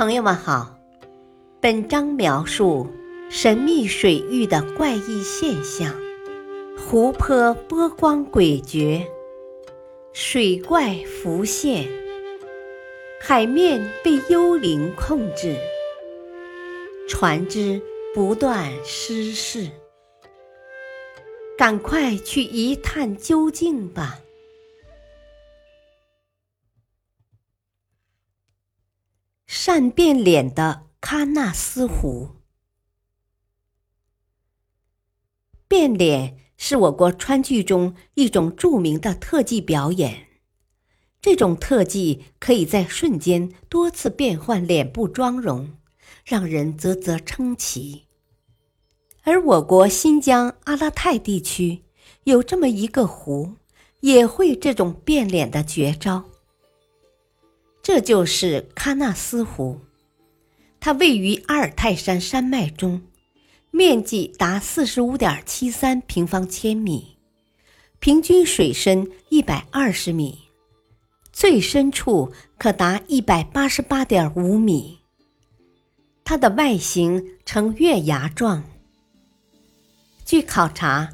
朋友们好，本章描述神秘水域的怪异现象：湖泊波光诡谲，水怪浮现，海面被幽灵控制，船只不断失事。赶快去一探究竟吧！善变脸的喀纳斯湖，变脸是我国川剧中一种著名的特技表演。这种特技可以在瞬间多次变换脸部妆容，让人啧啧称奇。而我国新疆阿拉泰地区有这么一个湖，也会这种变脸的绝招。这就是喀纳斯湖，它位于阿尔泰山山脉中，面积达四十五点七三平方千米，平均水深一百二十米，最深处可达一百八十八点五米。它的外形呈月牙状。据考察，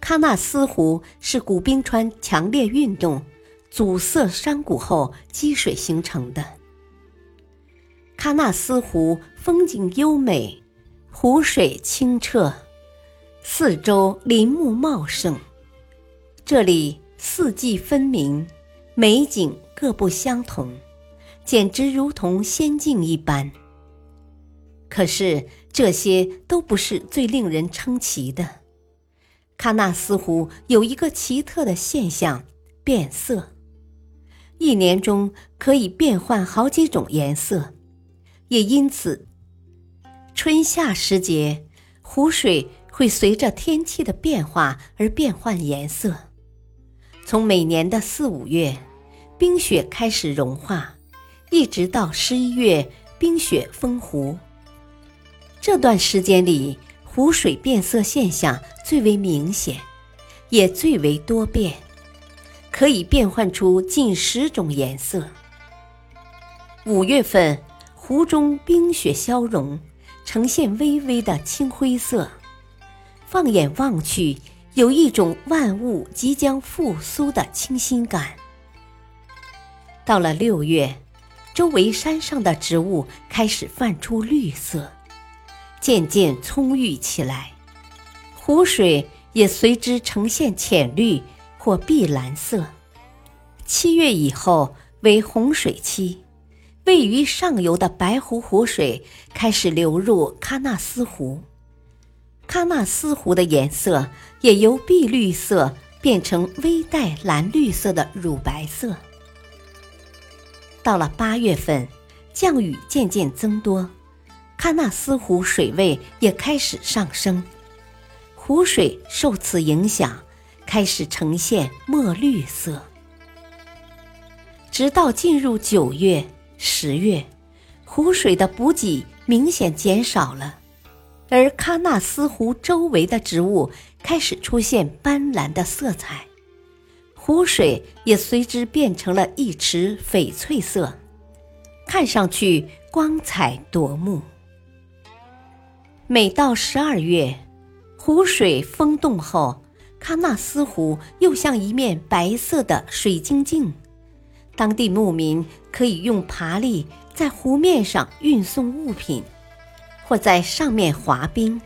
喀纳斯湖是古冰川强烈运动。阻塞山谷后积水形成的。喀纳斯湖风景优美，湖水清澈，四周林木茂盛，这里四季分明，美景各不相同，简直如同仙境一般。可是这些都不是最令人称奇的。喀纳斯湖有一个奇特的现象：变色。一年中可以变换好几种颜色，也因此，春夏时节，湖水会随着天气的变化而变换颜色。从每年的四五月，冰雪开始融化，一直到十一月冰雪封湖。这段时间里，湖水变色现象最为明显，也最为多变。可以变换出近十种颜色。五月份，湖中冰雪消融，呈现微微的青灰色。放眼望去，有一种万物即将复苏的清新感。到了六月，周围山上的植物开始泛出绿色，渐渐葱郁起来，湖水也随之呈现浅绿。或碧蓝色。七月以后为洪水期，位于上游的白湖湖水开始流入喀纳斯湖，喀纳斯湖的颜色也由碧绿色变成微带蓝绿色的乳白色。到了八月份，降雨渐渐增多，喀纳斯湖水位也开始上升，湖水受此影响。开始呈现墨绿色，直到进入九月、十月，湖水的补给明显减少了，而喀纳斯湖周围的植物开始出现斑斓的色彩，湖水也随之变成了一池翡翠色，看上去光彩夺目。每到十二月，湖水封冻后。喀纳斯湖又像一面白色的水晶镜，当地牧民可以用爬犁在湖面上运送物品，或在上面滑冰。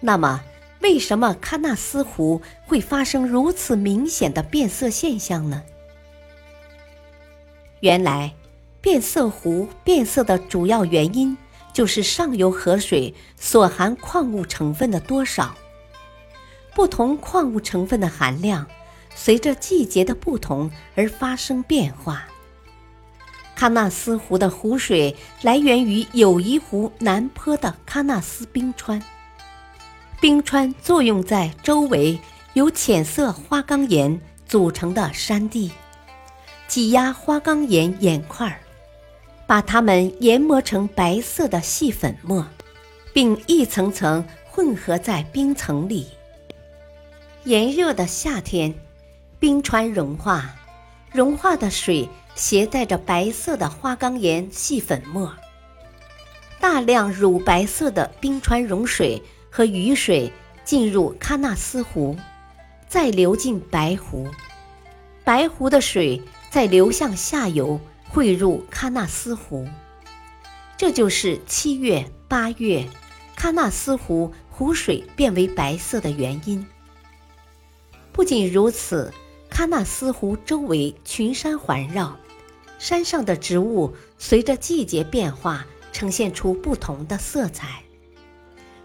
那么，为什么喀纳斯湖会发生如此明显的变色现象呢？原来，变色湖变色的主要原因就是上游河水所含矿物成分的多少。不同矿物成分的含量，随着季节的不同而发生变化。喀纳斯湖的湖水来源于友谊湖南坡的喀纳斯冰川，冰川作用在周围由浅色花岗岩组成的山地，挤压花岗岩岩块，把它们研磨成白色的细粉末，并一层层混合在冰层里。炎热的夏天，冰川融化，融化的水携带着白色的花岗岩细粉末。大量乳白色的冰川融水和雨水进入喀纳斯湖，再流进白湖，白湖的水再流向下游汇入喀纳斯湖。这就是七月、八月，喀纳斯湖湖水变为白色的原因。不仅如此，喀纳斯湖周围群山环绕，山上的植物随着季节变化。呈现出不同的色彩，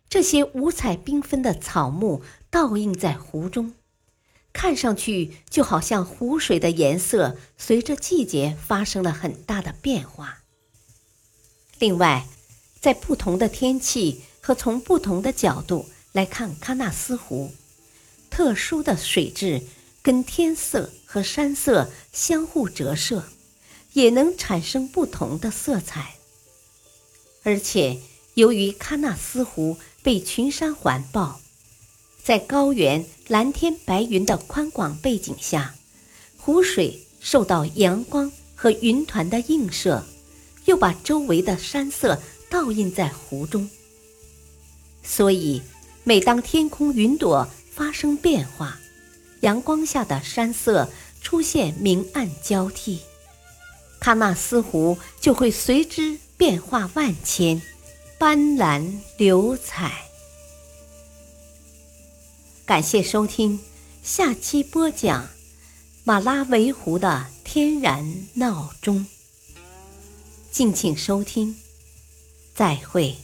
这些五彩缤纷的草木倒映在湖中，看上去就好像湖水的颜色随着季节发生了很大的变化。另外，在不同的天气和从不同的角度来看喀纳斯湖，特殊的水质跟天色和山色相互折射，也能产生不同的色彩。而且，由于喀纳斯湖被群山环抱，在高原蓝天白云的宽广背景下，湖水受到阳光和云团的映射，又把周围的山色倒映在湖中。所以，每当天空云朵发生变化，阳光下的山色出现明暗交替，喀纳斯湖就会随之。变化万千，斑斓流彩。感谢收听，下期播讲马拉维湖的天然闹钟。敬请收听，再会。